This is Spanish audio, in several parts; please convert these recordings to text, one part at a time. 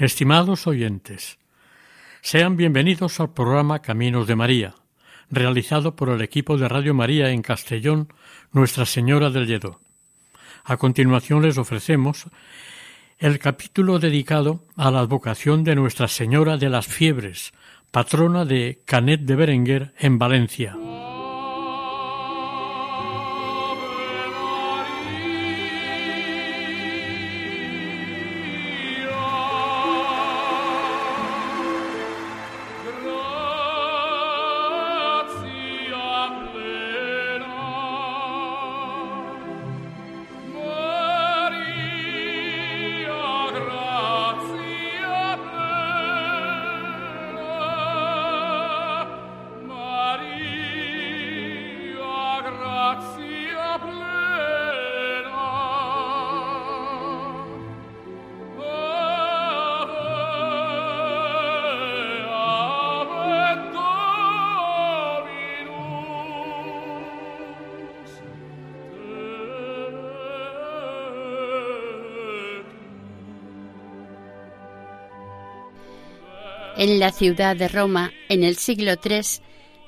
Estimados oyentes, sean bienvenidos al programa Caminos de María, realizado por el equipo de Radio María en Castellón, Nuestra Señora del Lledó. A continuación les ofrecemos el capítulo dedicado a la advocación de Nuestra Señora de las Fiebres, patrona de Canet de Berenguer en Valencia. En la ciudad de Roma, en el siglo III,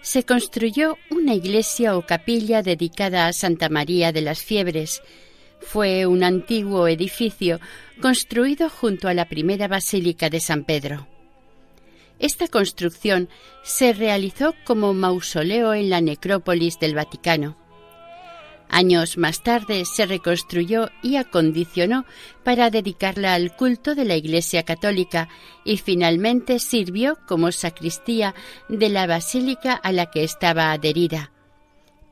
se construyó una iglesia o capilla dedicada a Santa María de las Fiebres. Fue un antiguo edificio construido junto a la primera basílica de San Pedro. Esta construcción se realizó como mausoleo en la necrópolis del Vaticano. Años más tarde se reconstruyó y acondicionó para dedicarla al culto de la Iglesia Católica y finalmente sirvió como sacristía de la basílica a la que estaba adherida.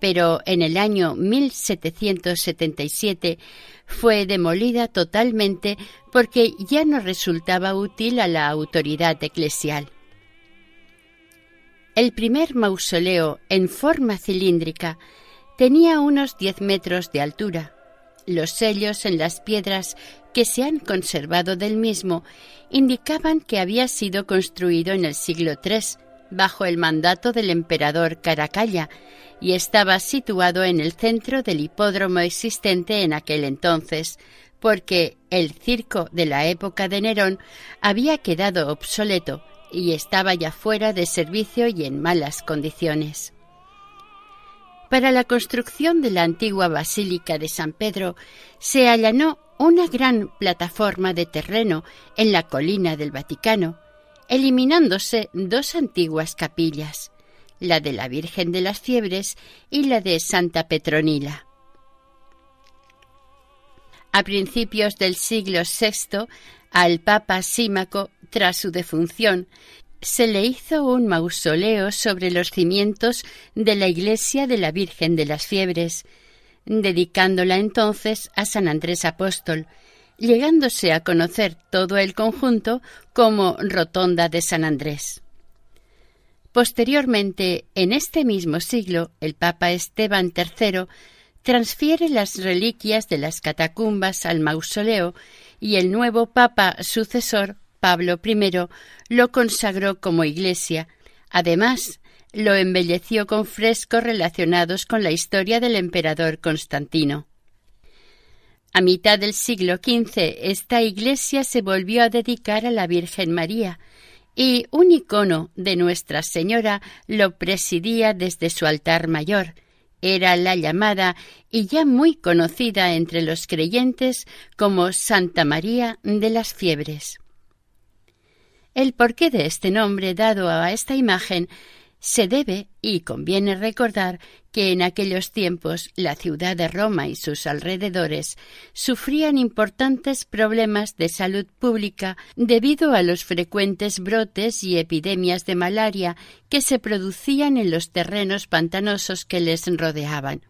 Pero en el año 1777 fue demolida totalmente porque ya no resultaba útil a la autoridad eclesial. El primer mausoleo en forma cilíndrica Tenía unos diez metros de altura. Los sellos en las piedras que se han conservado del mismo indicaban que había sido construido en el siglo III bajo el mandato del emperador Caracalla y estaba situado en el centro del hipódromo existente en aquel entonces, porque el circo de la época de Nerón había quedado obsoleto y estaba ya fuera de servicio y en malas condiciones. Para la construcción de la antigua Basílica de San Pedro se allanó una gran plataforma de terreno en la colina del Vaticano, eliminándose dos antiguas capillas, la de la Virgen de las Fiebres y la de Santa Petronila. A principios del siglo VI, al Papa Símaco, tras su defunción, se le hizo un mausoleo sobre los cimientos de la iglesia de la Virgen de las Fiebres, dedicándola entonces a San Andrés Apóstol, llegándose a conocer todo el conjunto como Rotonda de San Andrés. Posteriormente, en este mismo siglo, el Papa Esteban III transfiere las reliquias de las catacumbas al mausoleo y el nuevo Papa sucesor Pablo I lo consagró como iglesia. Además, lo embelleció con frescos relacionados con la historia del emperador Constantino. A mitad del siglo XV esta iglesia se volvió a dedicar a la Virgen María y un icono de Nuestra Señora lo presidía desde su altar mayor. Era la llamada y ya muy conocida entre los creyentes como Santa María de las Fiebres. El porqué de este nombre dado a esta imagen se debe, y conviene recordar, que en aquellos tiempos la ciudad de Roma y sus alrededores sufrían importantes problemas de salud pública debido a los frecuentes brotes y epidemias de malaria que se producían en los terrenos pantanosos que les rodeaban.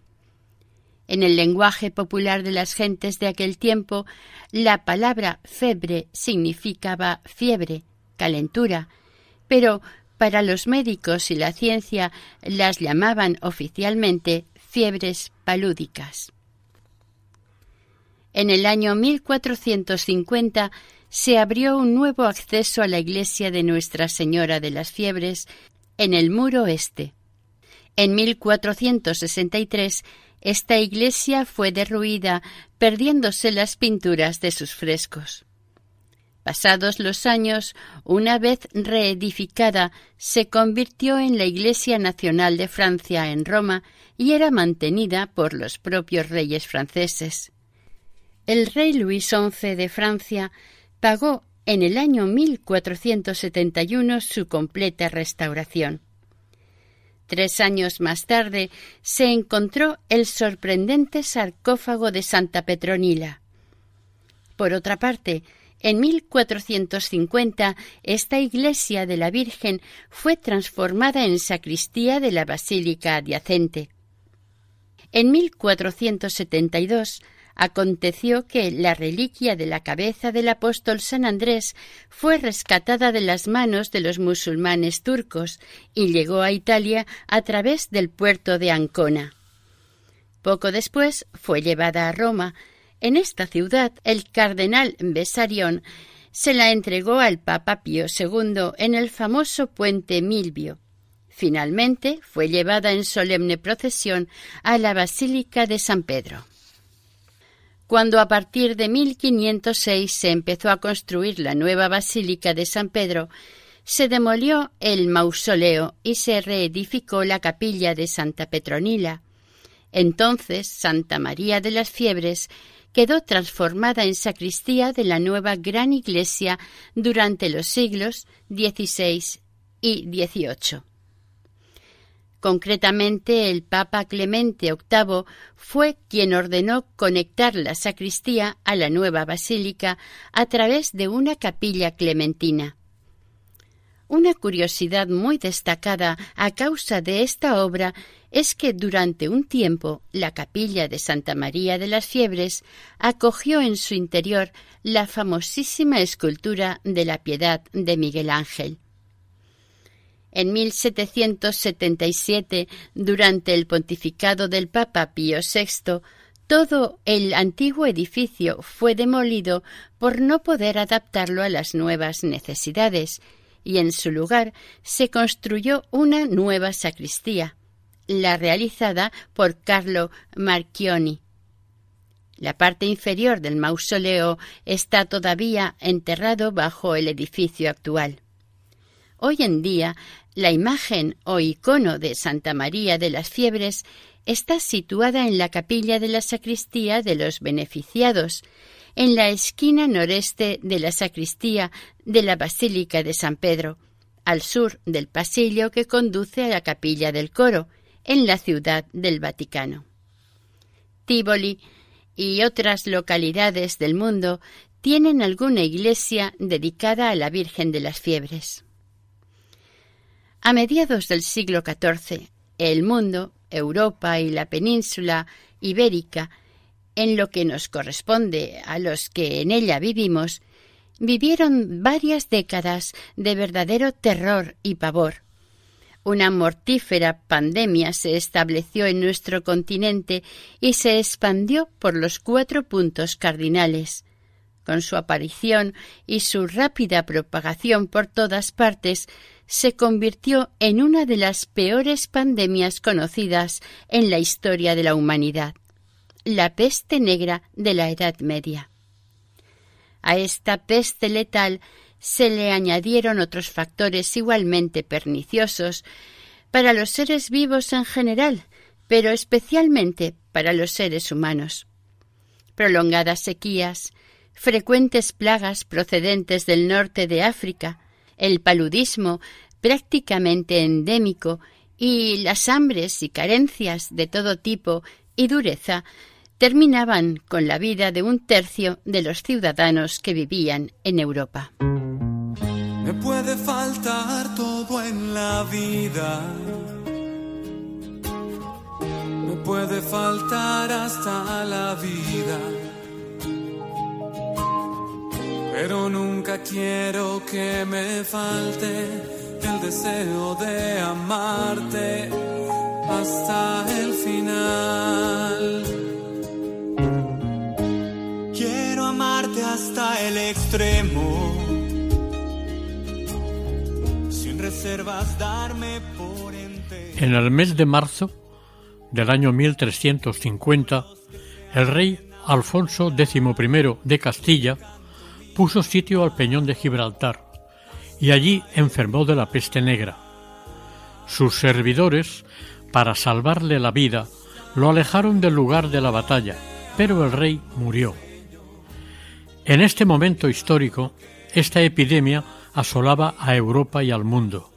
En el lenguaje popular de las gentes de aquel tiempo, la palabra febre significaba fiebre, calentura, pero para los médicos y la ciencia las llamaban oficialmente fiebres palúdicas. En el año 1450 se abrió un nuevo acceso a la iglesia de Nuestra Señora de las Fiebres en el muro este. En 1463 esta iglesia fue derruida, perdiéndose las pinturas de sus frescos. Pasados los años, una vez reedificada, se convirtió en la Iglesia Nacional de Francia en Roma y era mantenida por los propios reyes franceses. El rey Luis XI de Francia pagó en el año 1471 su completa restauración. Tres años más tarde se encontró el sorprendente sarcófago de Santa Petronila. Por otra parte, en 1450 esta iglesia de la Virgen fue transformada en sacristía de la basílica adyacente. En 1472 aconteció que la reliquia de la cabeza del apóstol San Andrés fue rescatada de las manos de los musulmanes turcos y llegó a Italia a través del puerto de Ancona. Poco después fue llevada a Roma. En esta ciudad el cardenal Besarión se la entregó al Papa Pío II en el famoso puente Milvio. Finalmente fue llevada en solemne procesión a la Basílica de San Pedro. Cuando a partir de 1506 se empezó a construir la nueva Basílica de San Pedro, se demolió el mausoleo y se reedificó la capilla de Santa Petronila. Entonces Santa María de las Fiebres quedó transformada en sacristía de la nueva gran iglesia durante los siglos XVI y XVIII. Concretamente, el Papa Clemente VIII fue quien ordenó conectar la sacristía a la nueva basílica a través de una capilla clementina. Una curiosidad muy destacada a causa de esta obra es que durante un tiempo la capilla de Santa María de las Fiebres acogió en su interior la famosísima escultura de la Piedad de Miguel Ángel. En 1777, durante el pontificado del Papa Pío VI, todo el antiguo edificio fue demolido por no poder adaptarlo a las nuevas necesidades, y en su lugar se construyó una nueva sacristía, la realizada por Carlo Marchioni. La parte inferior del mausoleo está todavía enterrado bajo el edificio actual. Hoy en día la imagen o icono de Santa María de las Fiebres está situada en la capilla de la sacristía de los beneficiados, en la esquina noreste de la sacristía de la Basílica de San Pedro, al sur del pasillo que conduce a la capilla del coro, en la ciudad del Vaticano. Tívoli y otras localidades del mundo tienen alguna iglesia dedicada a la Virgen de las Fiebres. A mediados del siglo XIV, el mundo, Europa y la península ibérica, en lo que nos corresponde a los que en ella vivimos, vivieron varias décadas de verdadero terror y pavor. Una mortífera pandemia se estableció en nuestro continente y se expandió por los cuatro puntos cardinales. Con su aparición y su rápida propagación por todas partes, se convirtió en una de las peores pandemias conocidas en la historia de la humanidad, la peste negra de la Edad Media. A esta peste letal se le añadieron otros factores igualmente perniciosos para los seres vivos en general, pero especialmente para los seres humanos. Prolongadas sequías, frecuentes plagas procedentes del norte de África, el paludismo prácticamente endémico y las hambres y carencias de todo tipo y dureza terminaban con la vida de un tercio de los ciudadanos que vivían en Europa. Me puede faltar todo en la vida. Me puede faltar hasta la vida. Pero nunca quiero que me falte el deseo de amarte hasta el final. Quiero amarte hasta el extremo, En el mes de marzo del año 1350, el rey Alfonso XI de Castilla puso sitio al peñón de Gibraltar y allí enfermó de la peste negra. Sus servidores, para salvarle la vida, lo alejaron del lugar de la batalla, pero el rey murió. En este momento histórico, esta epidemia asolaba a Europa y al mundo.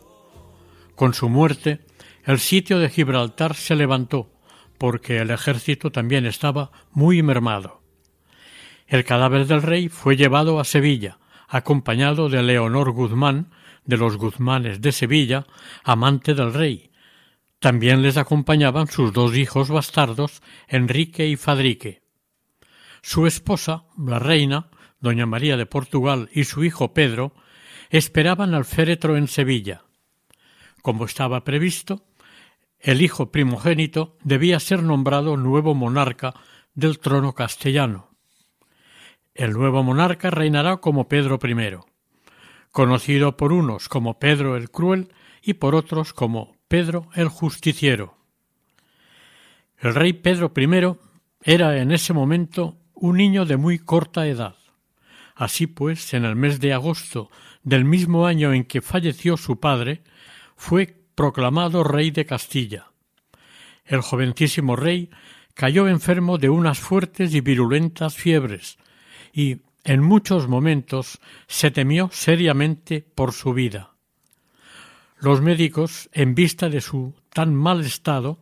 Con su muerte, el sitio de Gibraltar se levantó, porque el ejército también estaba muy mermado. El cadáver del rey fue llevado a Sevilla, acompañado de Leonor Guzmán, de los Guzmanes de Sevilla, amante del rey. También les acompañaban sus dos hijos bastardos, Enrique y Fadrique. Su esposa, la reina, doña María de Portugal y su hijo Pedro, esperaban al féretro en Sevilla. Como estaba previsto, el hijo primogénito debía ser nombrado nuevo monarca del trono castellano. El nuevo monarca reinará como Pedro I, conocido por unos como Pedro el Cruel y por otros como Pedro el Justiciero. El rey Pedro I era en ese momento un niño de muy corta edad. Así pues, en el mes de agosto del mismo año en que falleció su padre, fue proclamado rey de Castilla. El jovencísimo rey cayó enfermo de unas fuertes y virulentas fiebres, y en muchos momentos se temió seriamente por su vida. Los médicos, en vista de su tan mal estado,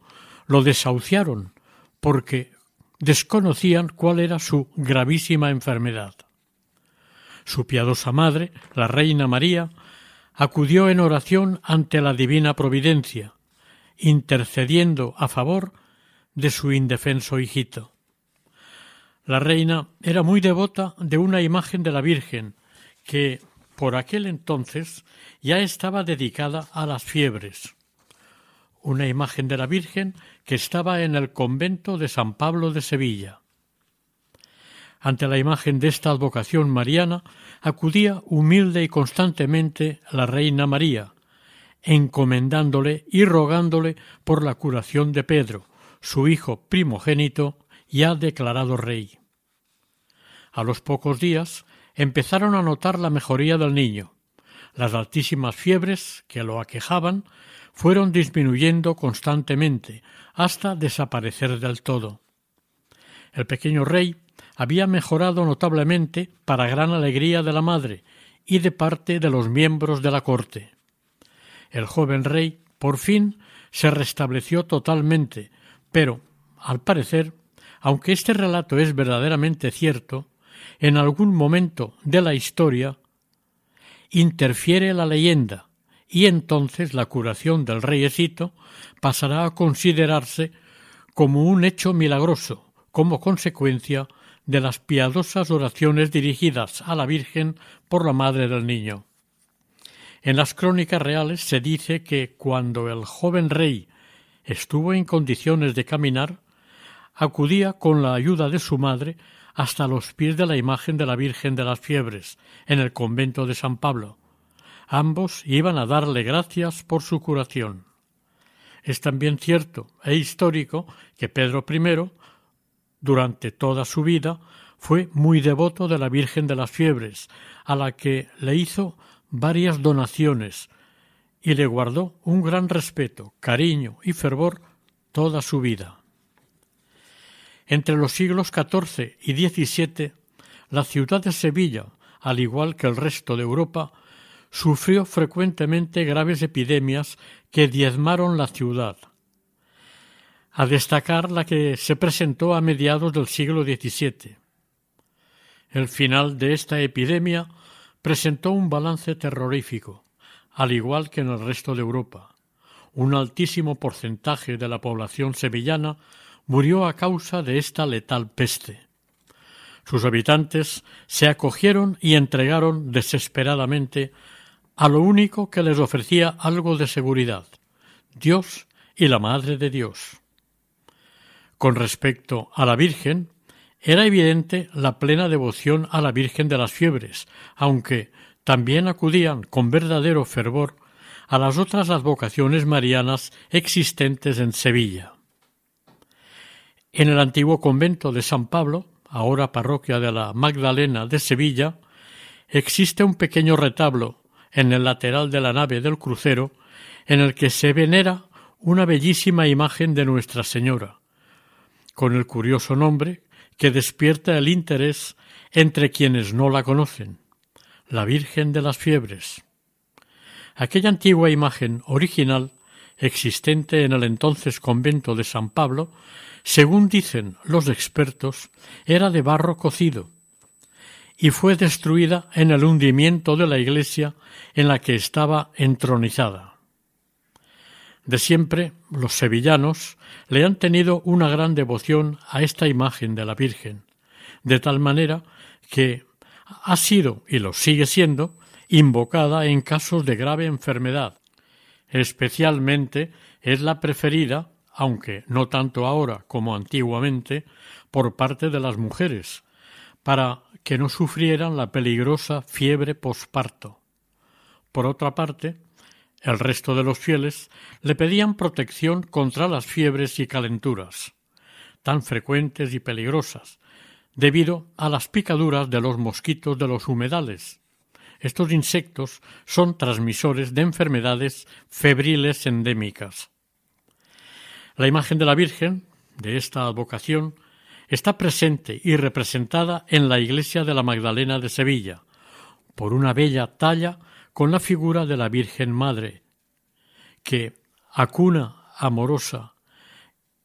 lo desahuciaron porque desconocían cuál era su gravísima enfermedad. Su piadosa madre, la reina María, acudió en oración ante la divina providencia, intercediendo a favor de su indefenso hijito. La reina era muy devota de una imagen de la Virgen que, por aquel entonces, ya estaba dedicada a las fiebres. Una imagen de la Virgen que estaba en el convento de San Pablo de Sevilla. Ante la imagen de esta advocación mariana acudía humilde y constantemente la Reina María, encomendándole y rogándole por la curación de Pedro, su hijo primogénito, ya declarado rey. A los pocos días empezaron a notar la mejoría del niño. Las altísimas fiebres que lo aquejaban fueron disminuyendo constantemente hasta desaparecer del todo. El pequeño rey había mejorado notablemente para gran alegría de la madre y de parte de los miembros de la corte. El joven rey, por fin, se restableció totalmente, pero, al parecer, aunque este relato es verdaderamente cierto, en algún momento de la historia interfiere la leyenda y entonces la curación del reyesito pasará a considerarse como un hecho milagroso, como consecuencia de las piadosas oraciones dirigidas a la Virgen por la madre del niño. En las crónicas reales se dice que cuando el joven rey estuvo en condiciones de caminar, acudía con la ayuda de su madre hasta los pies de la imagen de la Virgen de las Fiebres, en el convento de San Pablo. Ambos iban a darle gracias por su curación. Es también cierto e histórico que Pedro I, durante toda su vida, fue muy devoto de la Virgen de las Fiebres, a la que le hizo varias donaciones y le guardó un gran respeto, cariño y fervor toda su vida. Entre los siglos XIV y XVII, la ciudad de Sevilla, al igual que el resto de Europa, sufrió frecuentemente graves epidemias que diezmaron la ciudad. A destacar la que se presentó a mediados del siglo XVII. El final de esta epidemia presentó un balance terrorífico, al igual que en el resto de Europa. Un altísimo porcentaje de la población sevillana murió a causa de esta letal peste. Sus habitantes se acogieron y entregaron desesperadamente a lo único que les ofrecía algo de seguridad, Dios y la Madre de Dios. Con respecto a la Virgen, era evidente la plena devoción a la Virgen de las Fiebres, aunque también acudían con verdadero fervor a las otras advocaciones marianas existentes en Sevilla. En el antiguo convento de San Pablo, ahora parroquia de la Magdalena de Sevilla, existe un pequeño retablo en el lateral de la nave del crucero en el que se venera una bellísima imagen de Nuestra Señora, con el curioso nombre que despierta el interés entre quienes no la conocen, la Virgen de las Fiebres. Aquella antigua imagen original, existente en el entonces convento de San Pablo, según dicen los expertos, era de barro cocido y fue destruida en el hundimiento de la iglesia en la que estaba entronizada. De siempre los sevillanos le han tenido una gran devoción a esta imagen de la Virgen, de tal manera que ha sido y lo sigue siendo invocada en casos de grave enfermedad. Especialmente es la preferida, aunque no tanto ahora como antiguamente, por parte de las mujeres, para que no sufrieran la peligrosa fiebre posparto. Por otra parte, el resto de los fieles le pedían protección contra las fiebres y calenturas, tan frecuentes y peligrosas, debido a las picaduras de los mosquitos de los humedales. Estos insectos son transmisores de enfermedades febriles endémicas. La imagen de la Virgen, de esta advocación, está presente y representada en la iglesia de la Magdalena de Sevilla, por una bella talla con la figura de la Virgen Madre, que acuna amorosa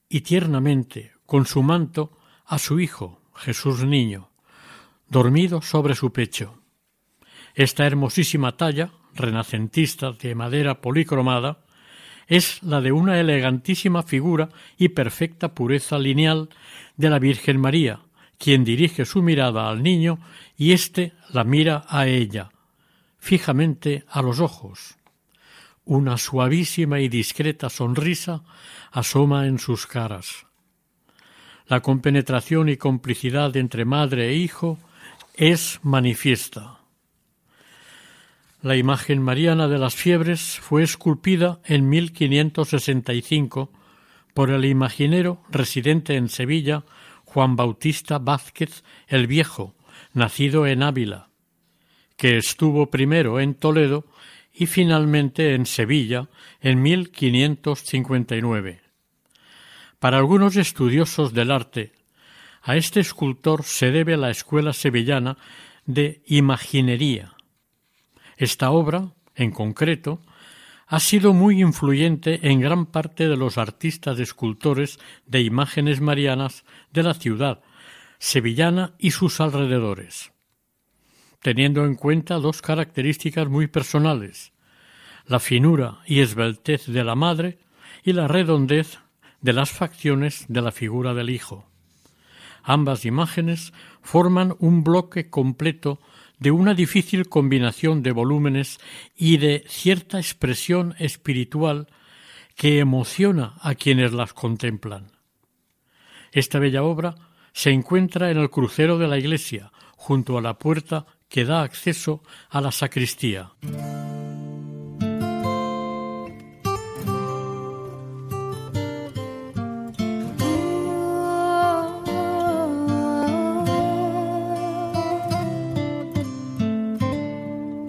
y tiernamente con su manto a su Hijo, Jesús Niño, dormido sobre su pecho. Esta hermosísima talla, renacentista de madera policromada, es la de una elegantísima figura y perfecta pureza lineal de la Virgen María, quien dirige su mirada al niño y éste la mira a ella, fijamente a los ojos. Una suavísima y discreta sonrisa asoma en sus caras. La compenetración y complicidad entre madre e hijo es manifiesta. La imagen mariana de las fiebres fue esculpida en 1565 por el imaginero residente en Sevilla Juan Bautista Vázquez el Viejo, nacido en Ávila, que estuvo primero en Toledo y finalmente en Sevilla en 1559. Para algunos estudiosos del arte, a este escultor se debe la escuela sevillana de imaginería. Esta obra, en concreto, ha sido muy influyente en gran parte de los artistas escultores de imágenes marianas de la ciudad sevillana y sus alrededores teniendo en cuenta dos características muy personales la finura y esbeltez de la madre y la redondez de las facciones de la figura del hijo. Ambas imágenes forman un bloque completo de una difícil combinación de volúmenes y de cierta expresión espiritual que emociona a quienes las contemplan. Esta bella obra se encuentra en el crucero de la iglesia, junto a la puerta que da acceso a la sacristía.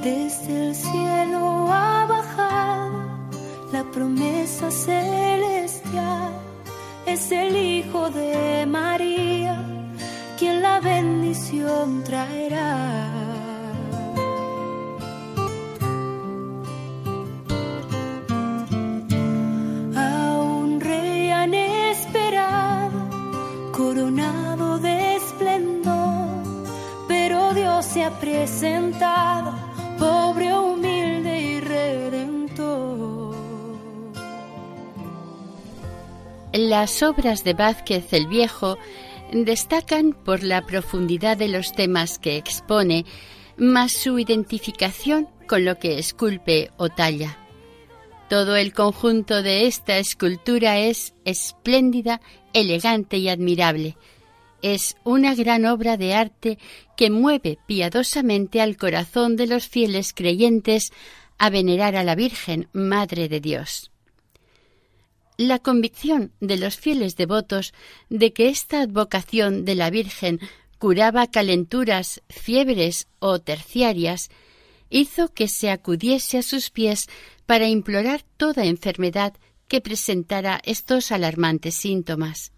Desde pobre, humilde y redentor. las obras de Vázquez el Viejo destacan por la profundidad de los temas que expone, más su identificación con lo que esculpe o talla. Todo el conjunto de esta escultura es espléndida, elegante y admirable. Es una gran obra de arte que mueve piadosamente al corazón de los fieles creyentes a venerar a la Virgen, Madre de Dios. La convicción de los fieles devotos de que esta advocación de la Virgen curaba calenturas, fiebres o terciarias hizo que se acudiese a sus pies para implorar toda enfermedad que presentara estos alarmantes síntomas.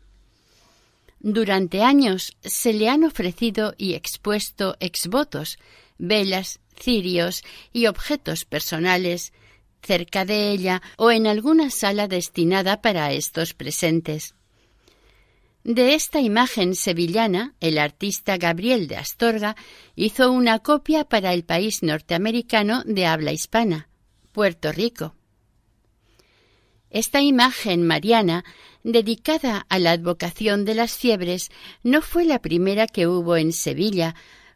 Durante años se le han ofrecido y expuesto exvotos, velas, cirios y objetos personales cerca de ella o en alguna sala destinada para estos presentes. De esta imagen sevillana, el artista Gabriel de Astorga hizo una copia para el país norteamericano de habla hispana, Puerto Rico. Esta imagen mariana, dedicada a la advocación de las fiebres, no fue la primera que hubo en Sevilla,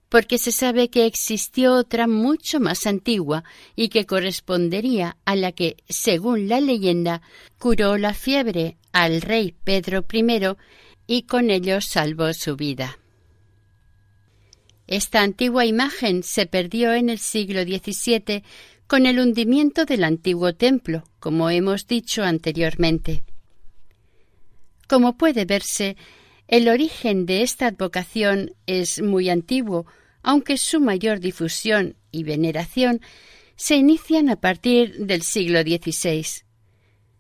porque se sabe que existió otra mucho más antigua y que correspondería a la que, según la leyenda, curó la fiebre al rey Pedro I y con ello salvó su vida. Esta antigua imagen se perdió en el siglo XVII con el hundimiento del antiguo templo, como hemos dicho anteriormente. Como puede verse, el origen de esta advocación es muy antiguo, aunque su mayor difusión y veneración se inician a partir del siglo XVI.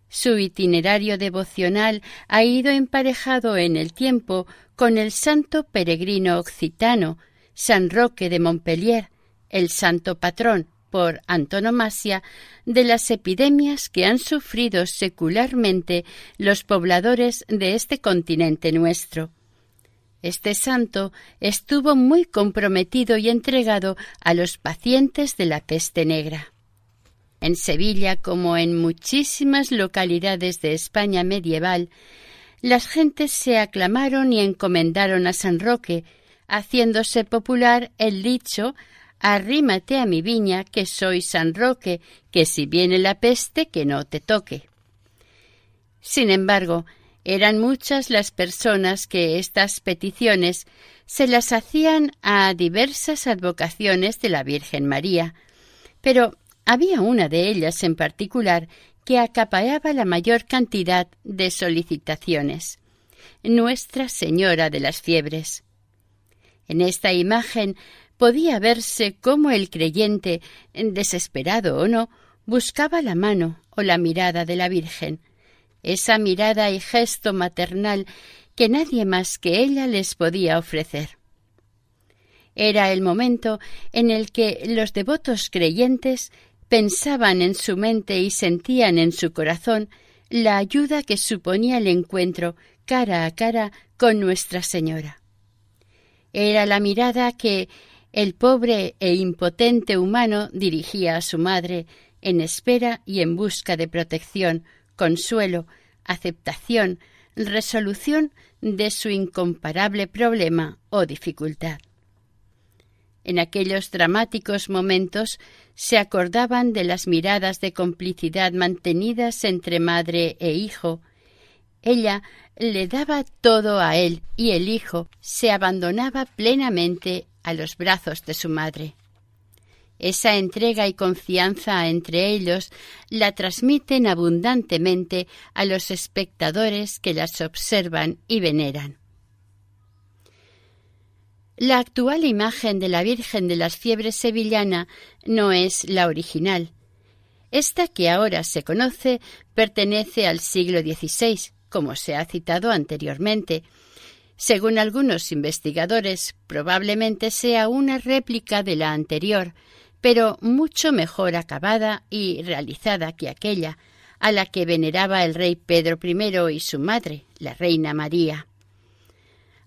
Su itinerario devocional ha ido emparejado en el tiempo con el santo peregrino occitano, San Roque de Montpellier, el santo patrón por antonomasia de las epidemias que han sufrido secularmente los pobladores de este continente nuestro. Este santo estuvo muy comprometido y entregado a los pacientes de la peste negra. En Sevilla, como en muchísimas localidades de España medieval, las gentes se aclamaron y encomendaron a San Roque, haciéndose popular el dicho Arrímate a mi viña, que soy San Roque, que si viene la peste, que no te toque. Sin embargo, eran muchas las personas que estas peticiones se las hacían a diversas advocaciones de la Virgen María, pero había una de ellas en particular que acaparaba la mayor cantidad de solicitaciones. Nuestra Señora de las Fiebres. En esta imagen podía verse cómo el creyente, desesperado o no, buscaba la mano o la mirada de la Virgen, esa mirada y gesto maternal que nadie más que ella les podía ofrecer. Era el momento en el que los devotos creyentes pensaban en su mente y sentían en su corazón la ayuda que suponía el encuentro cara a cara con Nuestra Señora. Era la mirada que el pobre e impotente humano dirigía a su madre en espera y en busca de protección, consuelo, aceptación, resolución de su incomparable problema o dificultad. En aquellos dramáticos momentos se acordaban de las miradas de complicidad mantenidas entre madre e hijo. Ella le daba todo a él y el hijo se abandonaba plenamente a los brazos de su madre. Esa entrega y confianza entre ellos la transmiten abundantemente a los espectadores que las observan y veneran. La actual imagen de la Virgen de las Fiebres sevillana no es la original. Esta que ahora se conoce pertenece al siglo XVI, como se ha citado anteriormente, según algunos investigadores, probablemente sea una réplica de la anterior, pero mucho mejor acabada y realizada que aquella, a la que veneraba el rey Pedro I y su madre, la reina María.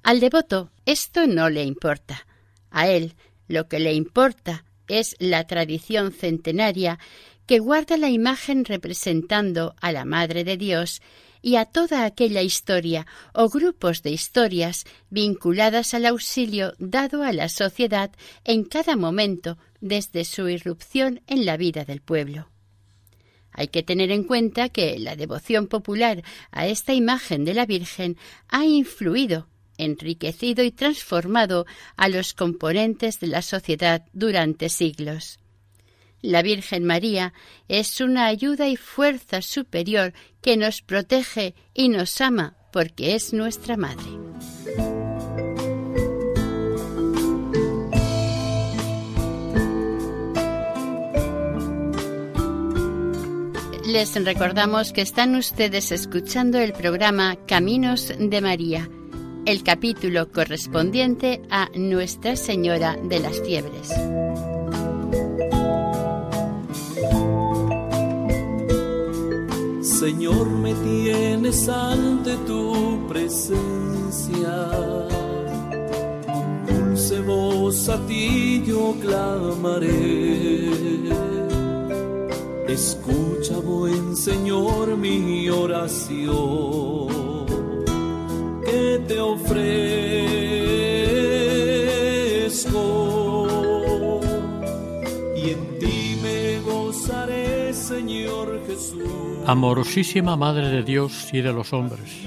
Al devoto esto no le importa. A él lo que le importa es la tradición centenaria que guarda la imagen representando a la Madre de Dios y a toda aquella historia o grupos de historias vinculadas al auxilio dado a la sociedad en cada momento desde su irrupción en la vida del pueblo. Hay que tener en cuenta que la devoción popular a esta imagen de la Virgen ha influido, enriquecido y transformado a los componentes de la sociedad durante siglos. La Virgen María es una ayuda y fuerza superior que nos protege y nos ama porque es nuestra Madre. Les recordamos que están ustedes escuchando el programa Caminos de María, el capítulo correspondiente a Nuestra Señora de las Fiebres. Señor, me tienes ante tu presencia. Dulce voz a ti yo clamaré. Escucha, buen Señor, mi oración que te ofrezco. Amorosísima Madre de Dios y de los hombres,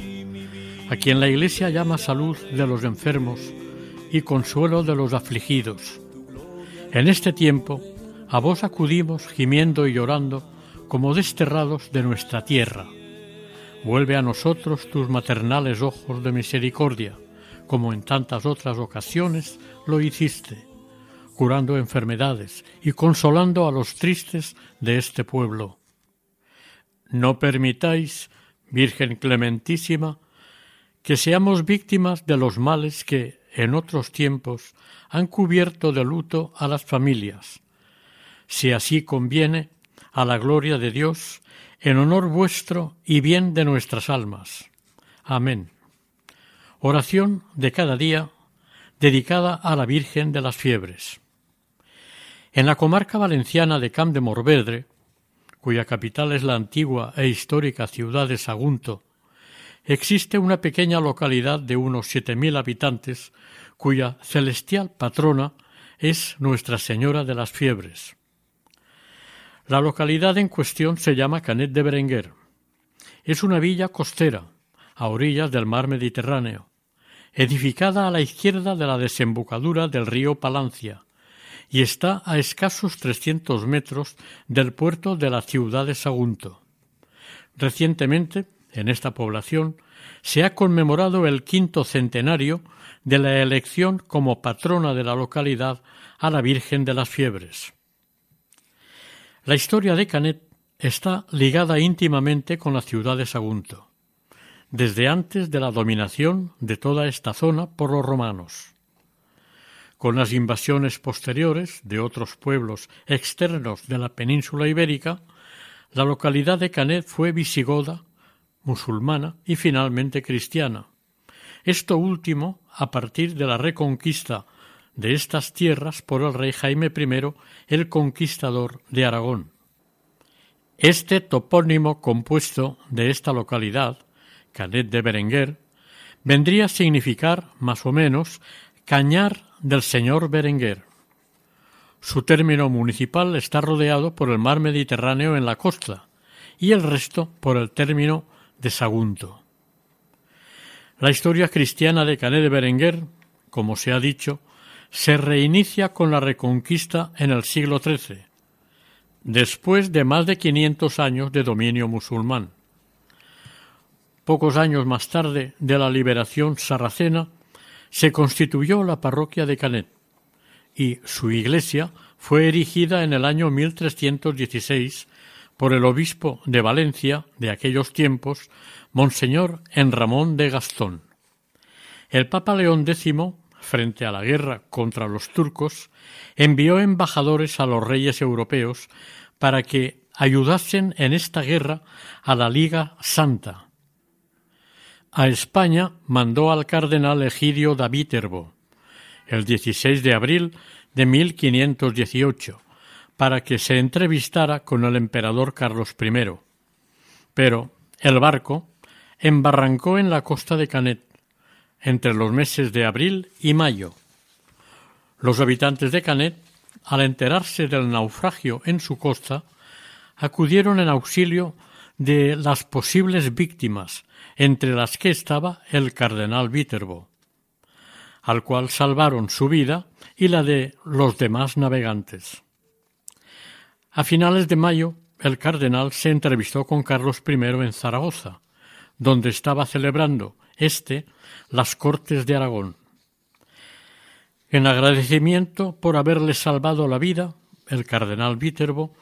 a quien la Iglesia llama salud de los enfermos y consuelo de los afligidos. En este tiempo, a vos acudimos gimiendo y llorando como desterrados de nuestra tierra. Vuelve a nosotros tus maternales ojos de misericordia, como en tantas otras ocasiones lo hiciste, curando enfermedades y consolando a los tristes de este pueblo no permitáis, Virgen clementísima, que seamos víctimas de los males que, en otros tiempos, han cubierto de luto a las familias. Si así conviene, a la gloria de Dios, en honor vuestro y bien de nuestras almas. Amén. Oración de cada día dedicada a la Virgen de las Fiebres. En la comarca valenciana de Camp de Morvedre, cuya capital es la antigua e histórica ciudad de Sagunto, existe una pequeña localidad de unos siete mil habitantes cuya celestial patrona es Nuestra Señora de las Fiebres. La localidad en cuestión se llama Canet de Berenguer. Es una villa costera, a orillas del mar Mediterráneo, edificada a la izquierda de la desembocadura del río Palancia, y está a escasos 300 metros del puerto de la ciudad de Sagunto. Recientemente, en esta población, se ha conmemorado el quinto centenario de la elección como patrona de la localidad a la Virgen de las Fiebres. La historia de Canet está ligada íntimamente con la ciudad de Sagunto, desde antes de la dominación de toda esta zona por los romanos. Con las invasiones posteriores de otros pueblos externos de la península ibérica, la localidad de Canet fue visigoda, musulmana y finalmente cristiana. Esto último a partir de la reconquista de estas tierras por el rey Jaime I, el conquistador de Aragón. Este topónimo compuesto de esta localidad, Canet de Berenguer, vendría a significar, más o menos, cañar del señor Berenguer. Su término municipal está rodeado por el mar Mediterráneo en la costa y el resto por el término de Sagunto. La historia cristiana de Canet de Berenguer, como se ha dicho, se reinicia con la reconquista en el siglo XIII, después de más de 500 años de dominio musulmán. Pocos años más tarde de la liberación sarracena, se constituyó la parroquia de Canet y su iglesia fue erigida en el año 1316 por el obispo de Valencia de aquellos tiempos, Monseñor Enramón de Gastón. El Papa León X, frente a la guerra contra los turcos, envió embajadores a los reyes europeos para que ayudasen en esta guerra a la Liga Santa, a España mandó al cardenal Egidio da Viterbo el 16 de abril de 1518 para que se entrevistara con el emperador Carlos I. Pero el barco, embarrancó en la costa de Canet entre los meses de abril y mayo. Los habitantes de Canet, al enterarse del naufragio en su costa, acudieron en auxilio de las posibles víctimas, entre las que estaba el cardenal Viterbo, al cual salvaron su vida y la de los demás navegantes. A finales de mayo, el cardenal se entrevistó con Carlos I en Zaragoza, donde estaba celebrando éste las Cortes de Aragón. En agradecimiento por haberle salvado la vida, el cardenal Viterbo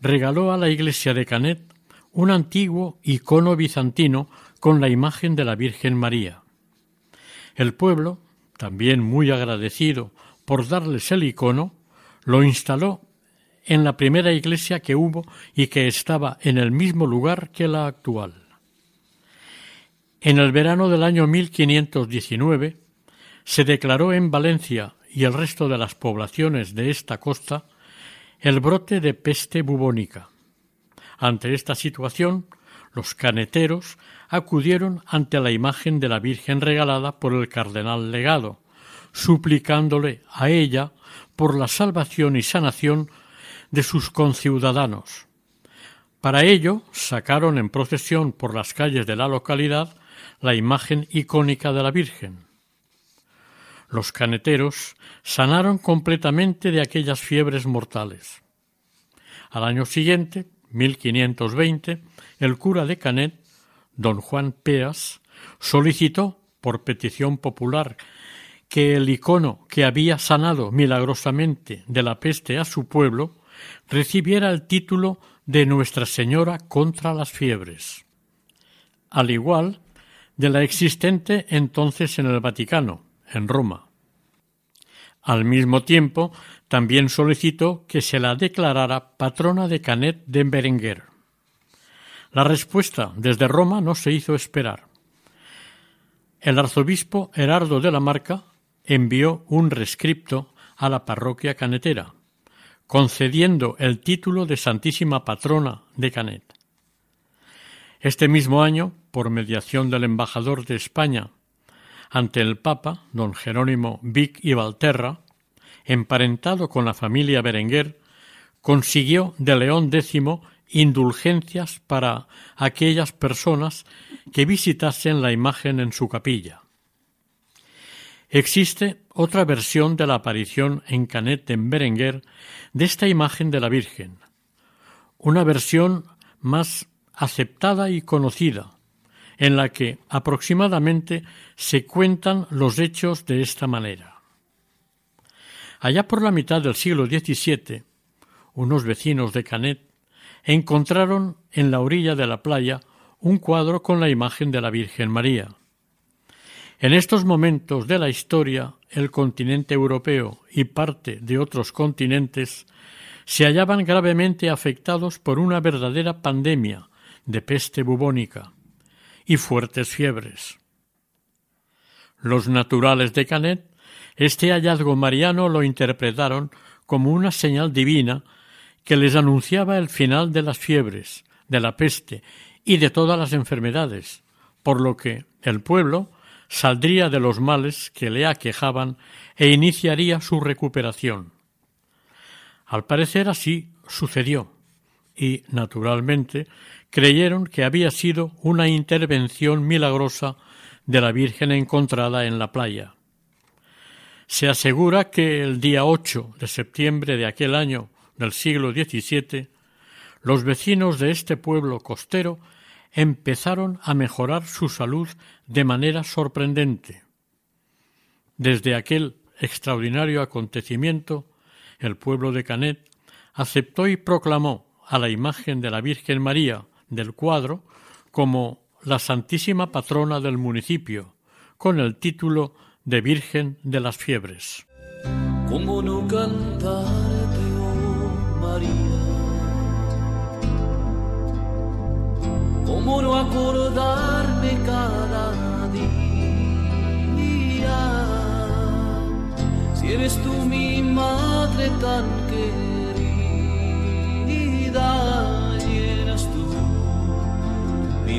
regaló a la iglesia de Canet un antiguo icono bizantino con la imagen de la Virgen María. El pueblo, también muy agradecido por darles el icono, lo instaló en la primera iglesia que hubo y que estaba en el mismo lugar que la actual. En el verano del año 1519 se declaró en Valencia y el resto de las poblaciones de esta costa el brote de peste bubónica. Ante esta situación, los caneteros acudieron ante la imagen de la Virgen regalada por el cardenal legado, suplicándole a ella por la salvación y sanación de sus conciudadanos. Para ello sacaron en procesión por las calles de la localidad la imagen icónica de la Virgen. Los caneteros sanaron completamente de aquellas fiebres mortales. Al año siguiente, 1520, el cura de Canet, don Juan Peas, solicitó, por petición popular, que el icono que había sanado milagrosamente de la peste a su pueblo recibiera el título de Nuestra Señora contra las fiebres. Al igual de la existente entonces en el Vaticano, en Roma. Al mismo tiempo, también solicitó que se la declarara patrona de Canet de Berenguer. La respuesta desde Roma no se hizo esperar. El arzobispo Herardo de la Marca envió un rescripto a la parroquia canetera, concediendo el título de Santísima Patrona de Canet. Este mismo año, por mediación del embajador de España ante el Papa, don Jerónimo Vic y Valterra, emparentado con la familia Berenguer, consiguió de León X indulgencias para aquellas personas que visitasen la imagen en su capilla. Existe otra versión de la aparición en Canet en Berenguer de esta imagen de la Virgen, una versión más aceptada y conocida, en la que aproximadamente se cuentan los hechos de esta manera. Allá por la mitad del siglo XVII, unos vecinos de Canet encontraron en la orilla de la playa un cuadro con la imagen de la Virgen María. En estos momentos de la historia, el continente europeo y parte de otros continentes se hallaban gravemente afectados por una verdadera pandemia de peste bubónica, y fuertes fiebres. Los naturales de Canet este hallazgo mariano lo interpretaron como una señal divina que les anunciaba el final de las fiebres, de la peste y de todas las enfermedades, por lo que el pueblo saldría de los males que le aquejaban e iniciaría su recuperación. Al parecer así sucedió, y, naturalmente, creyeron que había sido una intervención milagrosa de la Virgen encontrada en la playa. Se asegura que el día 8 de septiembre de aquel año del siglo XVII, los vecinos de este pueblo costero empezaron a mejorar su salud de manera sorprendente. Desde aquel extraordinario acontecimiento, el pueblo de Canet aceptó y proclamó a la imagen de la Virgen María del cuadro como la Santísima Patrona del municipio, con el título de Virgen de las Fiebres. ¿Cómo no María? ¿Cómo no acordarme cada día? Si eres tú mi madre tan querida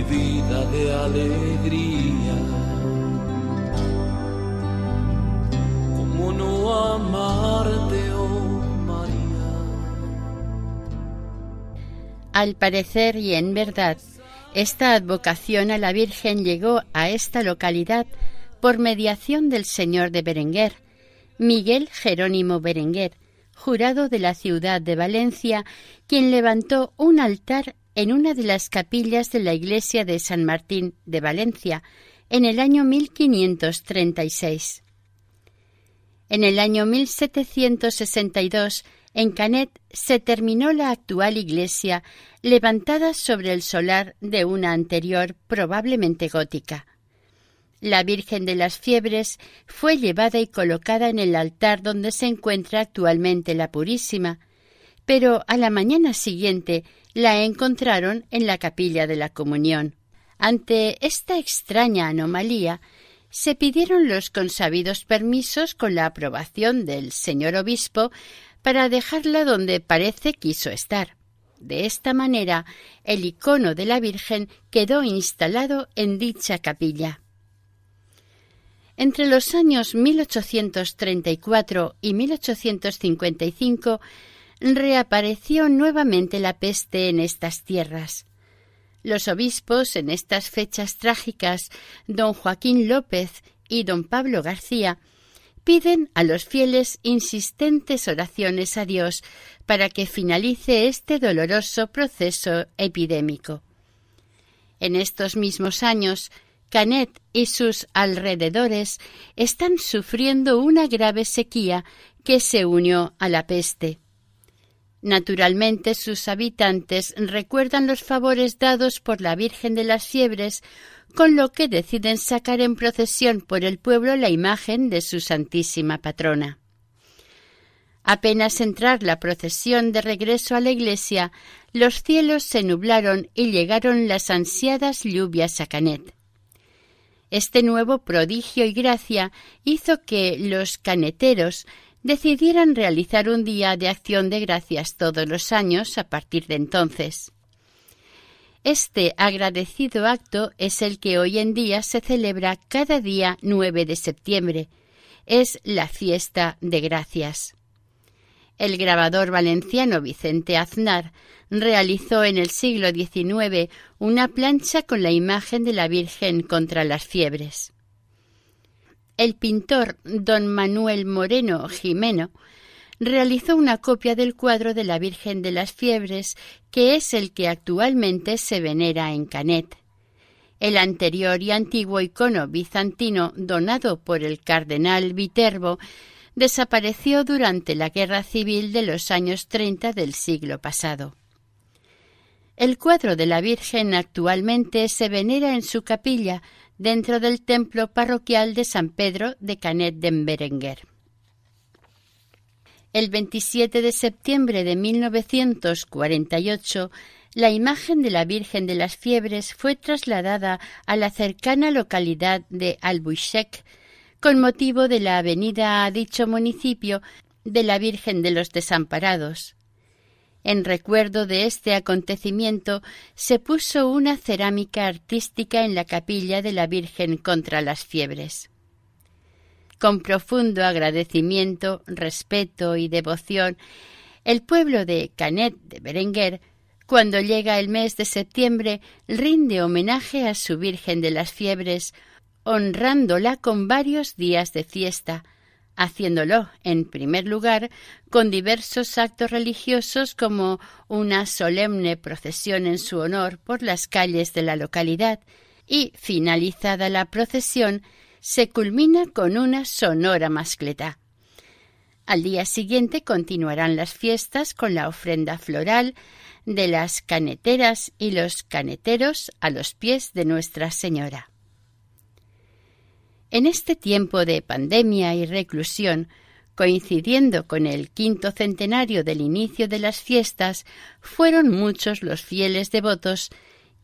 vida de alegría. ¿Cómo no amarte, Al parecer y en verdad, esta advocación a la Virgen llegó a esta localidad por mediación del señor de Berenguer, Miguel Jerónimo Berenguer, jurado de la ciudad de Valencia, quien levantó un altar en una de las capillas de la iglesia de San Martín de Valencia en el año 1536. En el año 1762, en Canet se terminó la actual iglesia levantada sobre el solar de una anterior probablemente gótica. La Virgen de las Fiebres fue llevada y colocada en el altar donde se encuentra actualmente la Purísima, pero a la mañana siguiente la encontraron en la capilla de la Comunión. Ante esta extraña anomalía, se pidieron los consabidos permisos con la aprobación del señor obispo para dejarla donde parece quiso estar. De esta manera, el icono de la Virgen quedó instalado en dicha capilla. Entre los años 1834 y 1855 reapareció nuevamente la peste en estas tierras. Los obispos en estas fechas trágicas, don Joaquín López y don Pablo García, piden a los fieles insistentes oraciones a Dios para que finalice este doloroso proceso epidémico. En estos mismos años, Canet y sus alrededores están sufriendo una grave sequía que se unió a la peste. Naturalmente sus habitantes recuerdan los favores dados por la Virgen de las Fiebres, con lo que deciden sacar en procesión por el pueblo la imagen de su Santísima Patrona. Apenas entrar la procesión de regreso a la iglesia, los cielos se nublaron y llegaron las ansiadas lluvias a Canet. Este nuevo prodigio y gracia hizo que los caneteros decidieran realizar un día de acción de gracias todos los años a partir de entonces. Este agradecido acto es el que hoy en día se celebra cada día 9 de septiembre. Es la fiesta de gracias. El grabador valenciano Vicente Aznar realizó en el siglo XIX una plancha con la imagen de la Virgen contra las fiebres. El pintor don Manuel Moreno Jimeno realizó una copia del cuadro de la Virgen de las Fiebres, que es el que actualmente se venera en Canet. El anterior y antiguo icono bizantino donado por el cardenal Viterbo desapareció durante la Guerra Civil de los años 30 del siglo pasado. El cuadro de la Virgen actualmente se venera en su capilla dentro del templo parroquial de San Pedro de Canet de Berenguer. El 27 de septiembre de 1948, la imagen de la Virgen de las Fiebres fue trasladada a la cercana localidad de Albuixec con motivo de la avenida a dicho municipio de la Virgen de los Desamparados. En recuerdo de este acontecimiento se puso una cerámica artística en la capilla de la Virgen contra las fiebres. Con profundo agradecimiento, respeto y devoción, el pueblo de Canet de Berenguer, cuando llega el mes de septiembre, rinde homenaje a su Virgen de las Fiebres, honrándola con varios días de fiesta, haciéndolo, en primer lugar, con diversos actos religiosos como una solemne procesión en su honor por las calles de la localidad, y, finalizada la procesión, se culmina con una sonora mascleta. Al día siguiente continuarán las fiestas con la ofrenda floral de las caneteras y los caneteros a los pies de Nuestra Señora. En este tiempo de pandemia y reclusión, coincidiendo con el quinto centenario del inicio de las fiestas, fueron muchos los fieles devotos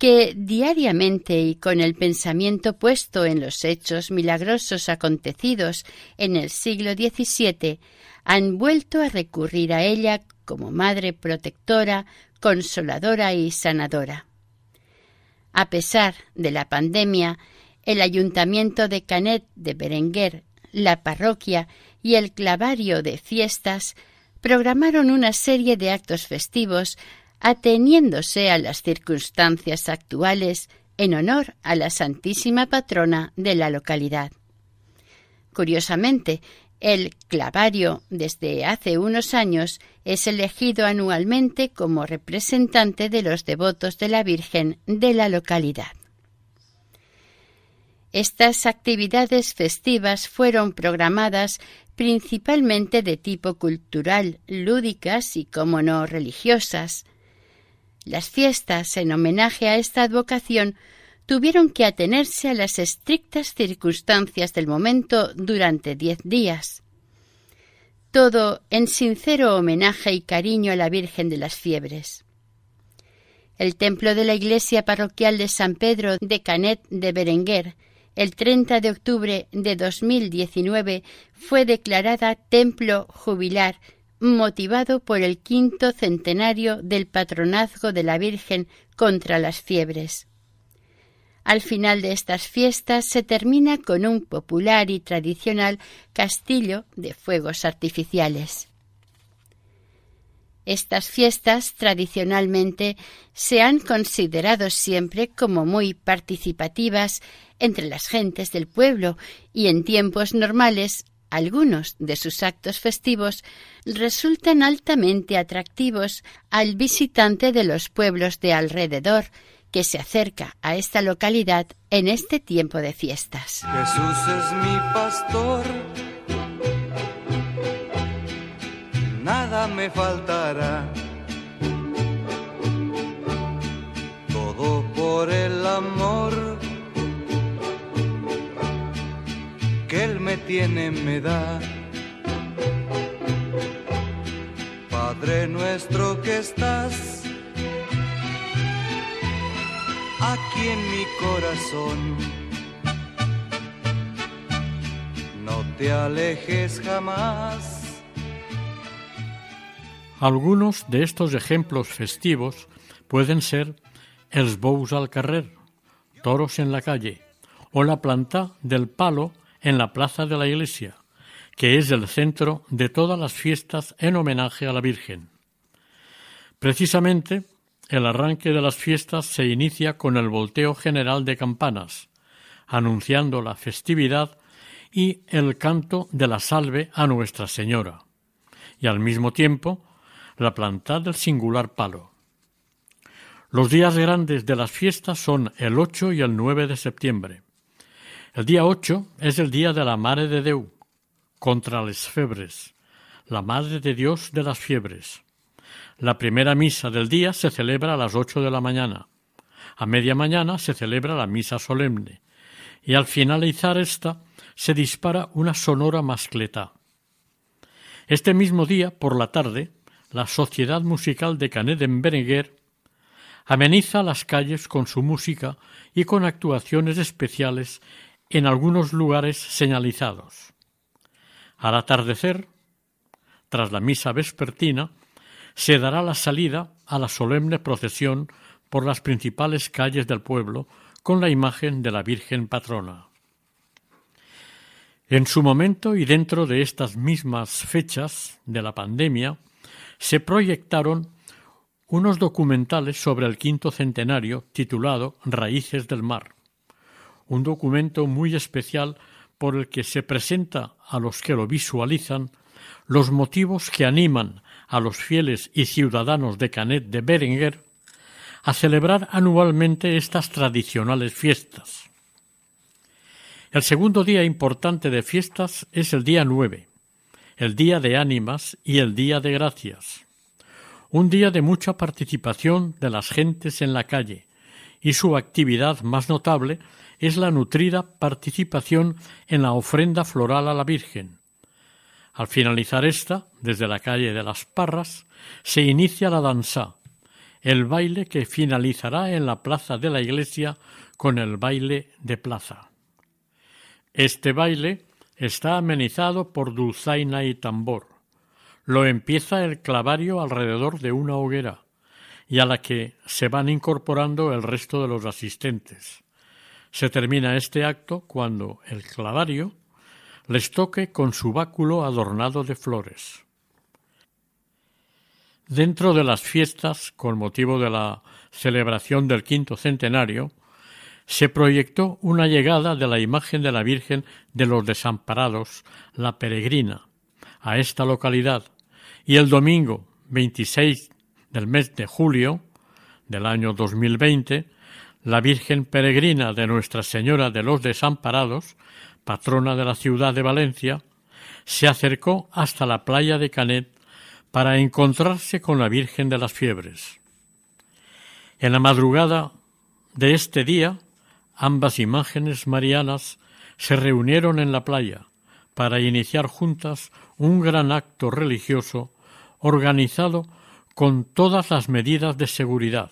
que diariamente y con el pensamiento puesto en los hechos milagrosos acontecidos en el siglo XVII, han vuelto a recurrir a ella como madre protectora, consoladora y sanadora. A pesar de la pandemia, el ayuntamiento de Canet de Berenguer, la parroquia y el clavario de fiestas programaron una serie de actos festivos ateniéndose a las circunstancias actuales en honor a la Santísima Patrona de la localidad. Curiosamente, el clavario desde hace unos años es elegido anualmente como representante de los devotos de la Virgen de la localidad. Estas actividades festivas fueron programadas principalmente de tipo cultural, lúdicas y, como no, religiosas. Las fiestas en homenaje a esta advocación tuvieron que atenerse a las estrictas circunstancias del momento durante diez días. Todo en sincero homenaje y cariño a la Virgen de las Fiebres. El templo de la iglesia parroquial de San Pedro de Canet de Berenguer, el 30 de octubre de 2019, fue declarada templo jubilar motivado por el quinto centenario del patronazgo de la Virgen contra las fiebres. Al final de estas fiestas se termina con un popular y tradicional castillo de fuegos artificiales. Estas fiestas tradicionalmente se han considerado siempre como muy participativas entre las gentes del pueblo y en tiempos normales algunos de sus actos festivos resultan altamente atractivos al visitante de los pueblos de alrededor que se acerca a esta localidad en este tiempo de fiestas. Jesús es mi pastor, nada me faltará. Me tiene. Padre nuestro que estás aquí en mi corazón. No te alejes jamás. Algunos de estos ejemplos festivos pueden ser els bous al carrer, toros en la calle, o la planta del palo en la plaza de la iglesia, que es el centro de todas las fiestas en homenaje a la Virgen. Precisamente el arranque de las fiestas se inicia con el volteo general de campanas, anunciando la festividad y el canto de la salve a Nuestra Señora, y al mismo tiempo la planta del singular palo. Los días grandes de las fiestas son el 8 y el 9 de septiembre. El día 8 es el día de la Madre de Deu, contra las febres, la Madre de Dios de las fiebres. La primera misa del día se celebra a las ocho de la mañana. A media mañana se celebra la misa solemne y al finalizar esta se dispara una sonora mascleta. Este mismo día, por la tarde, la Sociedad Musical de Canet en ameniza las calles con su música y con actuaciones especiales en algunos lugares señalizados. Al atardecer, tras la misa vespertina, se dará la salida a la solemne procesión por las principales calles del pueblo con la imagen de la Virgen patrona. En su momento y dentro de estas mismas fechas de la pandemia, se proyectaron unos documentales sobre el quinto centenario titulado Raíces del Mar, un documento muy especial por el que se presenta a los que lo visualizan los motivos que animan a los fieles y ciudadanos de Canet de Berenguer a celebrar anualmente estas tradicionales fiestas. El segundo día importante de fiestas es el día nueve, el día de ánimas y el día de gracias, un día de mucha participación de las gentes en la calle, y su actividad más notable es la nutrida participación en la ofrenda floral a la Virgen, al finalizar esta, desde la calle de las Parras, se inicia la danza, el baile que finalizará en la plaza de la iglesia con el baile de plaza. Este baile está amenizado por dulzaina y tambor. Lo empieza el clavario alrededor de una hoguera, y a la que se van incorporando el resto de los asistentes. Se termina este acto cuando el clavario les toque con su báculo adornado de flores. Dentro de las fiestas, con motivo de la celebración del quinto centenario, se proyectó una llegada de la imagen de la Virgen de los Desamparados, la Peregrina, a esta localidad, y el domingo 26 del mes de julio del año 2020, la Virgen Peregrina de Nuestra Señora de los Desamparados, patrona de la ciudad de Valencia, se acercó hasta la playa de Canet para encontrarse con la Virgen de las Fiebres. En la madrugada de este día, ambas imágenes marianas se reunieron en la playa para iniciar juntas un gran acto religioso organizado con todas las medidas de seguridad.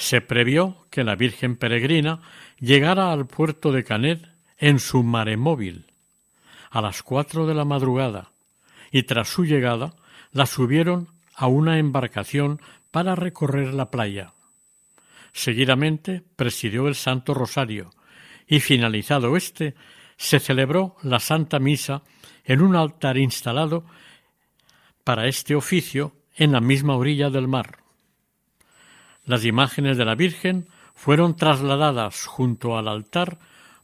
Se previó que la Virgen Peregrina llegara al puerto de Canet en su maremóvil a las cuatro de la madrugada y tras su llegada la subieron a una embarcación para recorrer la playa. Seguidamente presidió el Santo Rosario y finalizado éste se celebró la Santa Misa en un altar instalado para este oficio en la misma orilla del mar. Las imágenes de la Virgen fueron trasladadas junto al altar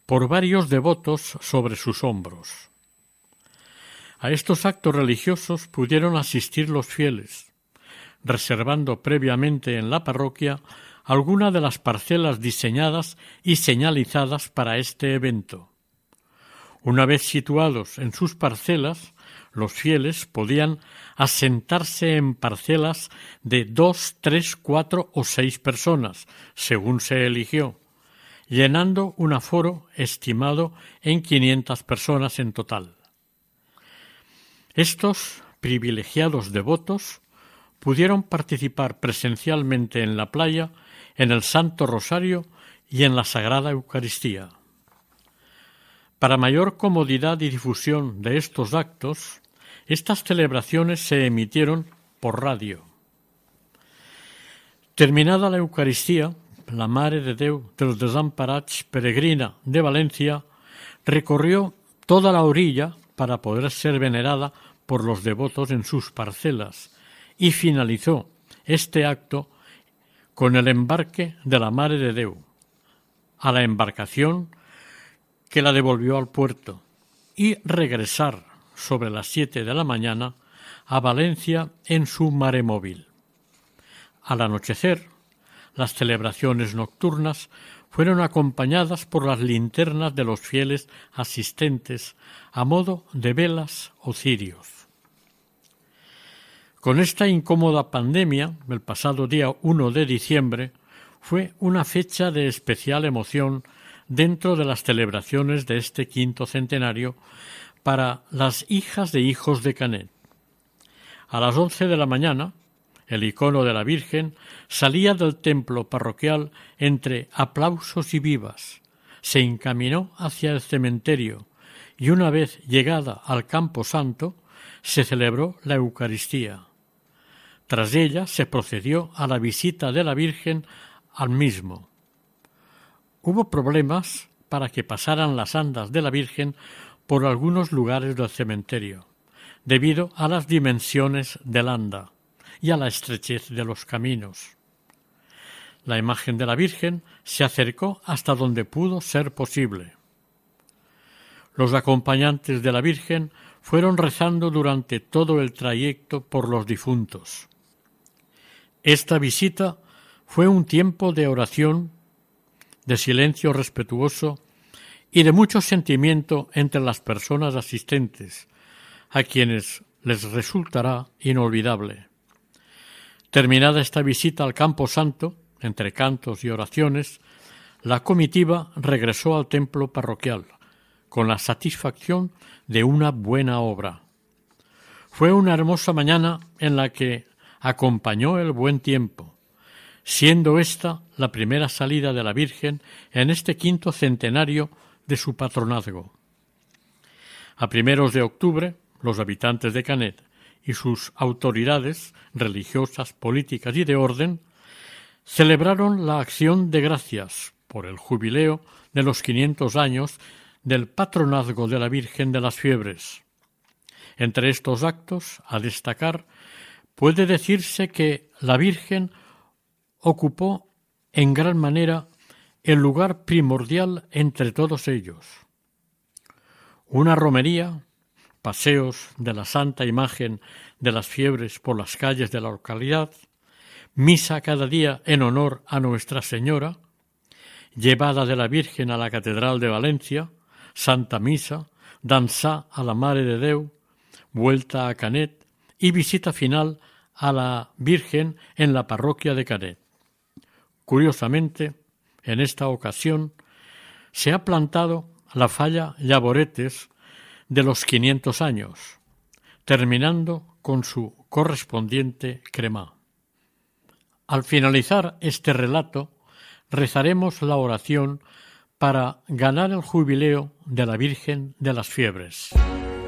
por varios devotos sobre sus hombros. A estos actos religiosos pudieron asistir los fieles, reservando previamente en la parroquia alguna de las parcelas diseñadas y señalizadas para este evento. Una vez situados en sus parcelas, los fieles podían asentarse en parcelas de dos, tres, cuatro o seis personas, según se eligió, llenando un aforo estimado en quinientas personas en total. Estos privilegiados devotos pudieron participar presencialmente en la playa, en el Santo Rosario y en la Sagrada Eucaristía. Para mayor comodidad y difusión de estos actos, estas celebraciones se emitieron por radio. Terminada la Eucaristía, la Mare de Déu los Desamparats, peregrina de Valencia, recorrió toda la orilla para poder ser venerada por los devotos en sus parcelas y finalizó este acto con el embarque de la Mare de Déu a la embarcación que la devolvió al puerto y regresar sobre las siete de la mañana a Valencia en su maremóvil. Al anochecer, las celebraciones nocturnas fueron acompañadas por las linternas de los fieles asistentes a modo de velas o cirios. Con esta incómoda pandemia, el pasado día 1 de diciembre fue una fecha de especial emoción dentro de las celebraciones de este quinto centenario para las hijas de hijos de Canet. A las once de la mañana, el icono de la Virgen salía del templo parroquial entre aplausos y vivas, se encaminó hacia el cementerio y una vez llegada al campo santo se celebró la Eucaristía. Tras ella se procedió a la visita de la Virgen al mismo. Hubo problemas para que pasaran las andas de la Virgen por algunos lugares del cementerio, debido a las dimensiones del anda y a la estrechez de los caminos. La imagen de la Virgen se acercó hasta donde pudo ser posible. Los acompañantes de la Virgen fueron rezando durante todo el trayecto por los difuntos. Esta visita fue un tiempo de oración, de silencio respetuoso y de mucho sentimiento entre las personas asistentes, a quienes les resultará inolvidable. Terminada esta visita al Campo Santo, entre cantos y oraciones, la comitiva regresó al templo parroquial, con la satisfacción de una buena obra. Fue una hermosa mañana en la que acompañó el buen tiempo, siendo esta la primera salida de la Virgen en este quinto centenario de su patronazgo. A primeros de octubre, los habitantes de Canet y sus autoridades religiosas, políticas y de orden celebraron la acción de gracias por el jubileo de los 500 años del patronazgo de la Virgen de las Fiebres. Entre estos actos, a destacar, puede decirse que la Virgen ocupó en gran manera el lugar primordial entre todos ellos. Una romería, paseos de la santa imagen de las fiebres por las calles de la localidad, misa cada día en honor a Nuestra Señora, llevada de la Virgen a la Catedral de Valencia, Santa Misa, danza a la Mare de Deu, vuelta a Canet y visita final a la Virgen en la parroquia de Canet. Curiosamente, en esta ocasión se ha plantado la falla Llaboretes de los 500 años, terminando con su correspondiente crema. Al finalizar este relato, rezaremos la oración para ganar el jubileo de la Virgen de las Fiebres.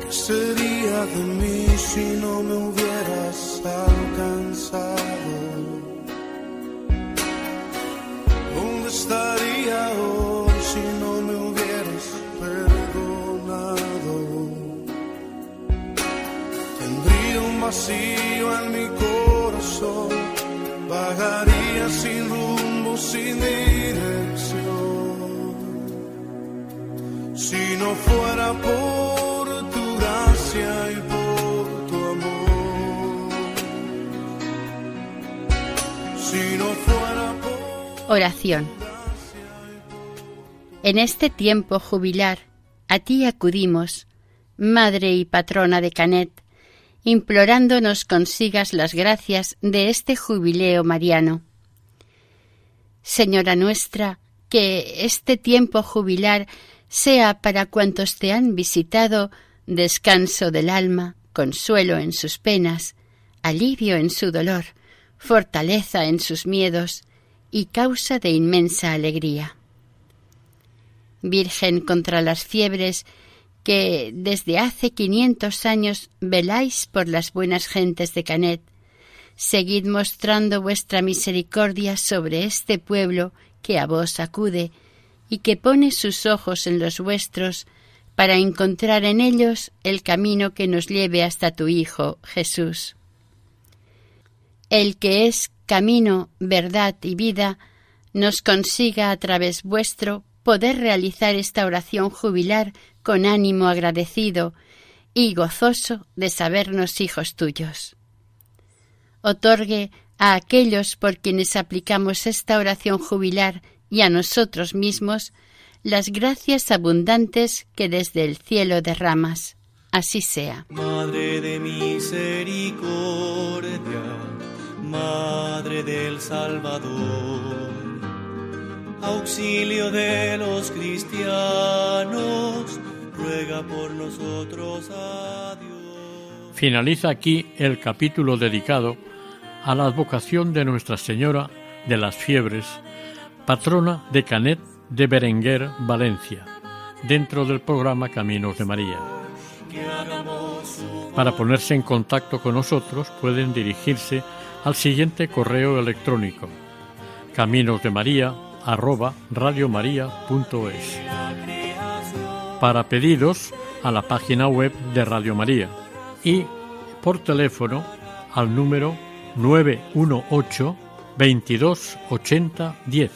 ¿Qué sería de mí si no me hubieras estaría hoy si no me hubieras perdonado? Tendría un vacío en mi corazón, vagaría sin rumbo, sin dirección. Si no fuera por tu gracia y por tu amor. Si no fuera por Oración. En este tiempo jubilar, a ti acudimos, Madre y Patrona de Canet, implorando nos consigas las gracias de este jubileo mariano. Señora nuestra, que este tiempo jubilar sea para cuantos te han visitado descanso del alma, consuelo en sus penas, alivio en su dolor, fortaleza en sus miedos y causa de inmensa alegría. Virgen contra las fiebres, que desde hace quinientos años veláis por las buenas gentes de Canet, seguid mostrando vuestra misericordia sobre este pueblo que a vos acude y que pone sus ojos en los vuestros para encontrar en ellos el camino que nos lleve hasta tu Hijo Jesús. El que es camino, verdad y vida, nos consiga a través vuestro poder realizar esta oración jubilar con ánimo agradecido y gozoso de sabernos hijos tuyos. Otorgue a aquellos por quienes aplicamos esta oración jubilar y a nosotros mismos las gracias abundantes que desde el cielo derramas. Así sea. Madre de misericordia, Madre del Salvador, auxilio de los cristianos, ruega por nosotros a Dios. Finaliza aquí el capítulo dedicado a la advocación de Nuestra Señora de las Fiebres, patrona de Canet de Berenguer, Valencia, dentro del programa Caminos de María. Para ponerse en contacto con nosotros pueden dirigirse al siguiente correo electrónico caminosdemaria@radiomaria.es. Para pedidos a la página web de Radio María y por teléfono al número 918 22 80 10.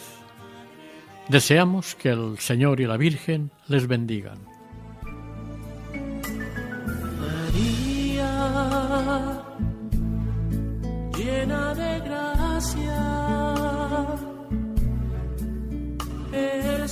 Deseamos que el Señor y la Virgen les bendigan. María, llena de gracia,